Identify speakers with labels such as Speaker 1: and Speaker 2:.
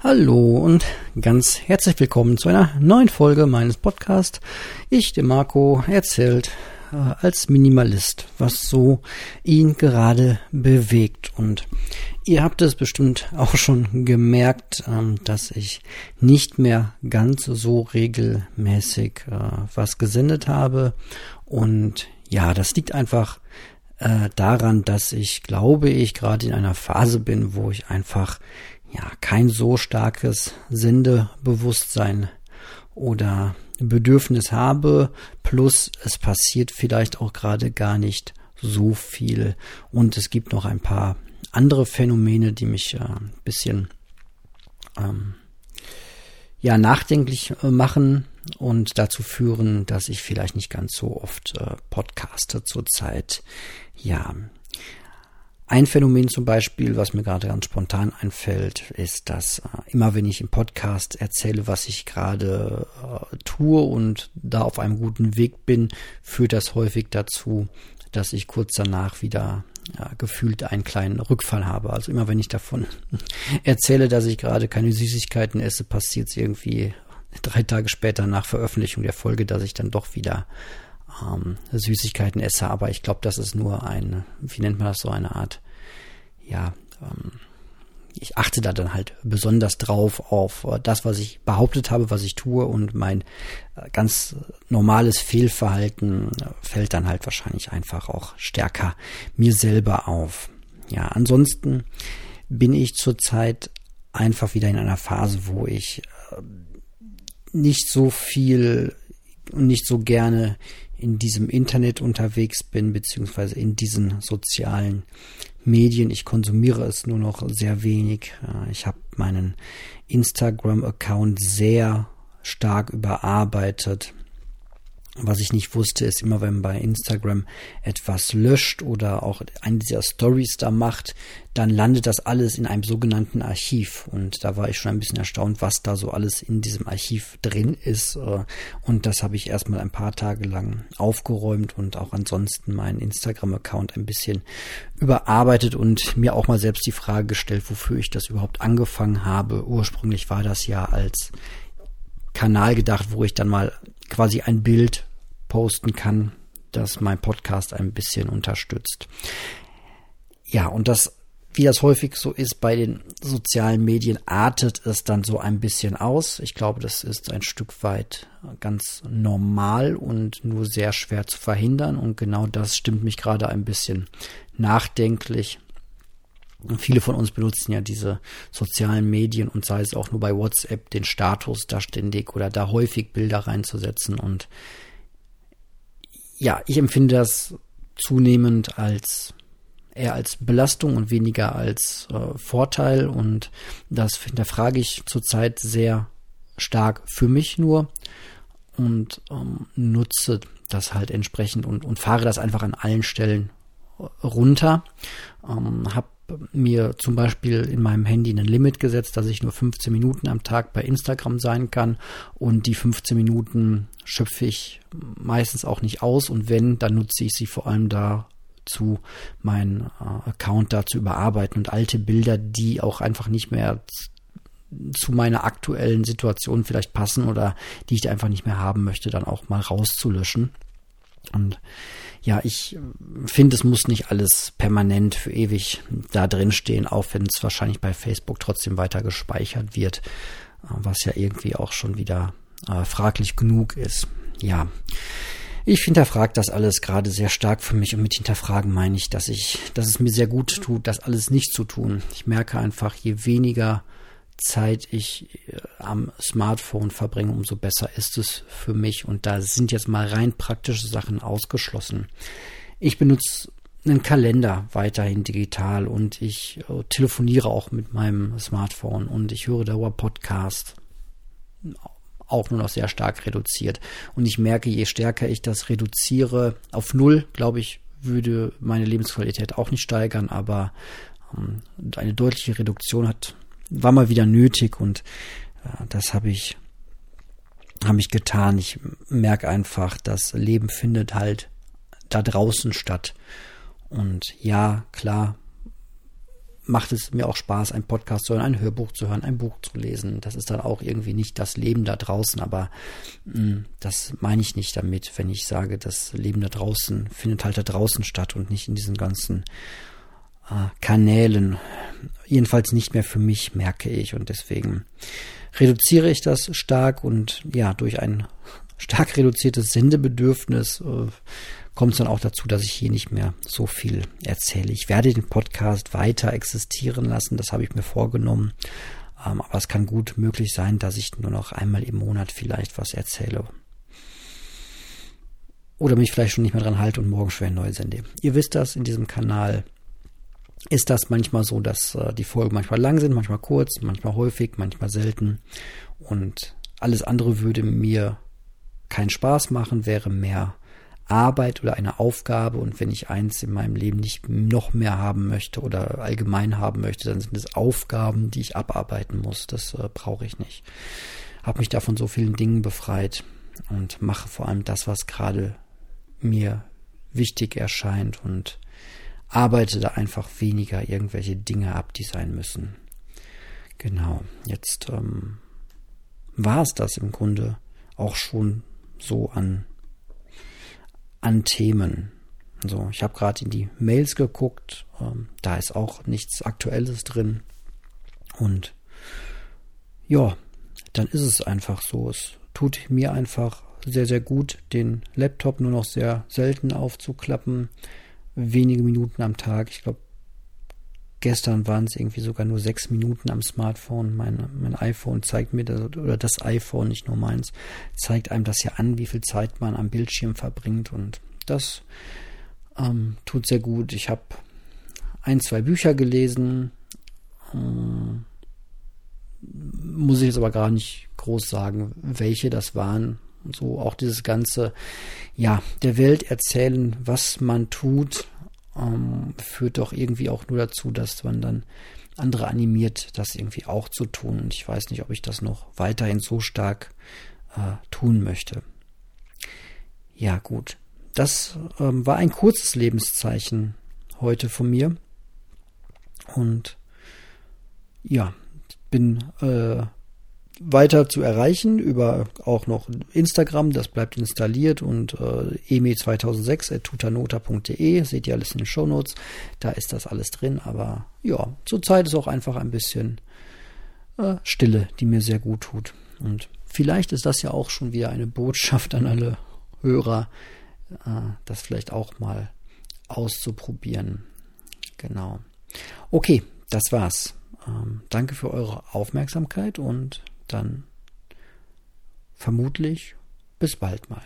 Speaker 1: Hallo und ganz herzlich willkommen zu einer neuen Folge meines Podcasts. Ich, der Marco, erzählt äh, als Minimalist, was so ihn gerade bewegt. Und ihr habt es bestimmt auch schon gemerkt, ähm, dass ich nicht mehr ganz so regelmäßig äh, was gesendet habe. Und ja, das liegt einfach äh, daran, dass ich glaube ich gerade in einer Phase bin, wo ich einfach ja kein so starkes Sendebewusstsein oder Bedürfnis habe, plus es passiert vielleicht auch gerade gar nicht so viel und es gibt noch ein paar andere Phänomene, die mich äh, ein bisschen ähm, ja nachdenklich äh, machen und dazu führen, dass ich vielleicht nicht ganz so oft äh, podcaste zurzeit. Ja, ein Phänomen zum Beispiel, was mir gerade ganz spontan einfällt, ist, dass äh, immer wenn ich im Podcast erzähle, was ich gerade äh, tue und da auf einem guten Weg bin, führt das häufig dazu, dass ich kurz danach wieder ja, gefühlt einen kleinen Rückfall habe. Also immer wenn ich davon erzähle, dass ich gerade keine Süßigkeiten esse, passiert es irgendwie drei Tage später nach Veröffentlichung der Folge, dass ich dann doch wieder ähm, Süßigkeiten esse, aber ich glaube, das ist nur ein, wie nennt man das so, eine Art, ja, ähm, ich achte da dann halt besonders drauf auf das, was ich behauptet habe, was ich tue und mein äh, ganz normales Fehlverhalten fällt dann halt wahrscheinlich einfach auch stärker mir selber auf. Ja, ansonsten bin ich zurzeit einfach wieder in einer Phase, wo ich äh, nicht so viel und nicht so gerne in diesem Internet unterwegs bin, beziehungsweise in diesen sozialen Medien. Ich konsumiere es nur noch sehr wenig. Äh, ich habe meinen Instagram-Account sehr stark überarbeitet. Was ich nicht wusste, ist immer, wenn man bei Instagram etwas löscht oder auch eine dieser Stories da macht, dann landet das alles in einem sogenannten Archiv. Und da war ich schon ein bisschen erstaunt, was da so alles in diesem Archiv drin ist. Äh, und das habe ich erstmal ein paar Tage lang aufgeräumt und auch ansonsten meinen Instagram-Account ein bisschen überarbeitet und mir auch mal selbst die Frage gestellt, wofür ich das überhaupt angefangen habe. Ursprünglich war das ja als Kanal gedacht, wo ich dann mal quasi ein Bild posten kann, das mein Podcast ein bisschen unterstützt. Ja, und das, wie das häufig so ist bei den sozialen Medien, artet es dann so ein bisschen aus. Ich glaube, das ist ein Stück weit ganz normal und nur sehr schwer zu verhindern. Und genau das stimmt mich gerade ein bisschen nachdenklich. Viele von uns benutzen ja diese sozialen Medien und sei es auch nur bei WhatsApp den Status da ständig oder da häufig Bilder reinzusetzen. Und ja, ich empfinde das zunehmend als eher als Belastung und weniger als äh, Vorteil. Und das hinterfrage ich zurzeit sehr stark für mich nur und ähm, nutze das halt entsprechend und, und fahre das einfach an allen Stellen runter. Ähm, habe mir zum Beispiel in meinem Handy ein Limit gesetzt, dass ich nur 15 Minuten am Tag bei Instagram sein kann und die 15 Minuten schöpfe ich meistens auch nicht aus und wenn, dann nutze ich sie vor allem dazu, meinen äh, Account da zu überarbeiten und alte Bilder, die auch einfach nicht mehr zu meiner aktuellen Situation vielleicht passen oder die ich einfach nicht mehr haben möchte, dann auch mal rauszulöschen. Und ja, ich finde, es muss nicht alles permanent für ewig da drin stehen, auch wenn es wahrscheinlich bei Facebook trotzdem weiter gespeichert wird, äh, was ja irgendwie auch schon wieder äh, fraglich genug ist. Ja. Ich hinterfrage das alles gerade sehr stark für mich und mit hinterfragen meine ich, dass ich, dass es mir sehr gut tut, das alles nicht zu tun. Ich merke einfach, je weniger Zeit ich äh, am Smartphone verbringe, umso besser ist es für mich. Und da sind jetzt mal rein praktische Sachen ausgeschlossen. Ich benutze einen Kalender weiterhin digital und ich äh, telefoniere auch mit meinem Smartphone und ich höre Dauer Podcast auch nur noch sehr stark reduziert. Und ich merke, je stärker ich das reduziere auf null, glaube ich, würde meine Lebensqualität auch nicht steigern, aber ähm, eine deutliche Reduktion hat war mal wieder nötig und äh, das habe ich habe ich getan. Ich merke einfach, das Leben findet halt da draußen statt. Und ja, klar, macht es mir auch Spaß, einen Podcast zu hören, ein Hörbuch zu hören, ein Buch zu lesen. Das ist dann auch irgendwie nicht das Leben da draußen, aber mh, mm, das meine ich nicht damit, wenn ich sage, das Leben da draußen findet halt da draußen statt und nicht in diesen ganzen Kanälen. Jedenfalls nicht mehr für mich, merke ich. Und deswegen reduziere ich das stark und ja, durch ein stark reduziertes Sendebedürfnis äh, kommt es dann auch dazu, dass ich hier nicht mehr so viel erzähle. Ich werde den Podcast weiter existieren lassen, das habe ich mir vorgenommen. Ähm, aber es kann gut möglich sein, dass ich nur noch einmal im Monat vielleicht was erzähle. Oder mich vielleicht schon nicht mehr dran halte und morgen schwer neu sende. Ihr wisst das in diesem Kanal ist das manchmal so, dass äh, die Folgen manchmal lang sind, manchmal kurz, manchmal häufig, manchmal selten. Und alles andere würde mir keinen Spaß machen, wäre mehr Arbeit oder eine Aufgabe. Und wenn ich eins in meinem Leben nicht noch mehr haben möchte oder allgemein haben möchte, dann sind es Aufgaben, die ich abarbeiten muss. Das äh, brauche ich nicht. Habe mich da von so vielen Dingen befreit und mache vor allem das, was gerade mir wichtig erscheint und arbeite da einfach weniger irgendwelche Dinge ab, die sein müssen. Genau, jetzt ähm, war es das im Grunde auch schon so an, an Themen. So, ich habe gerade in die Mails geguckt, ähm, da ist auch nichts Aktuelles drin. Und ja, dann ist es einfach so. Es tut mir einfach sehr, sehr gut, den Laptop nur noch sehr selten aufzuklappen wenige Minuten am Tag. Ich glaube, gestern waren es irgendwie sogar nur sechs Minuten am Smartphone. Mein, mein iPhone zeigt mir, das, oder das iPhone, nicht nur meins, zeigt einem das ja an, wie viel Zeit man am Bildschirm verbringt. Und das ähm, tut sehr gut. Ich habe ein, zwei Bücher gelesen. Ähm, muss ich jetzt aber gar nicht groß sagen, welche das waren so auch dieses ganze, ja, der Welt erzählen, was man tut, ähm, führt doch irgendwie auch nur dazu, dass man dann andere animiert, das irgendwie auch zu tun. Und ich weiß nicht, ob ich das noch weiterhin so stark äh, tun möchte. Ja, gut. Das ähm, war ein kurzes Lebenszeichen heute von mir. Und ja, bin äh, weiter zu erreichen über auch noch Instagram, das bleibt installiert und äh, eme2006.tutanota.de, seht ihr alles in den Shownotes, da ist das alles drin, aber ja, zurzeit ist auch einfach ein bisschen äh, Stille, die mir sehr gut tut. Und vielleicht ist das ja auch schon wieder eine Botschaft an alle Hörer, äh, das vielleicht auch mal auszuprobieren. Genau. Okay, das war's. Ähm, danke für eure Aufmerksamkeit und dann vermutlich bis bald mal.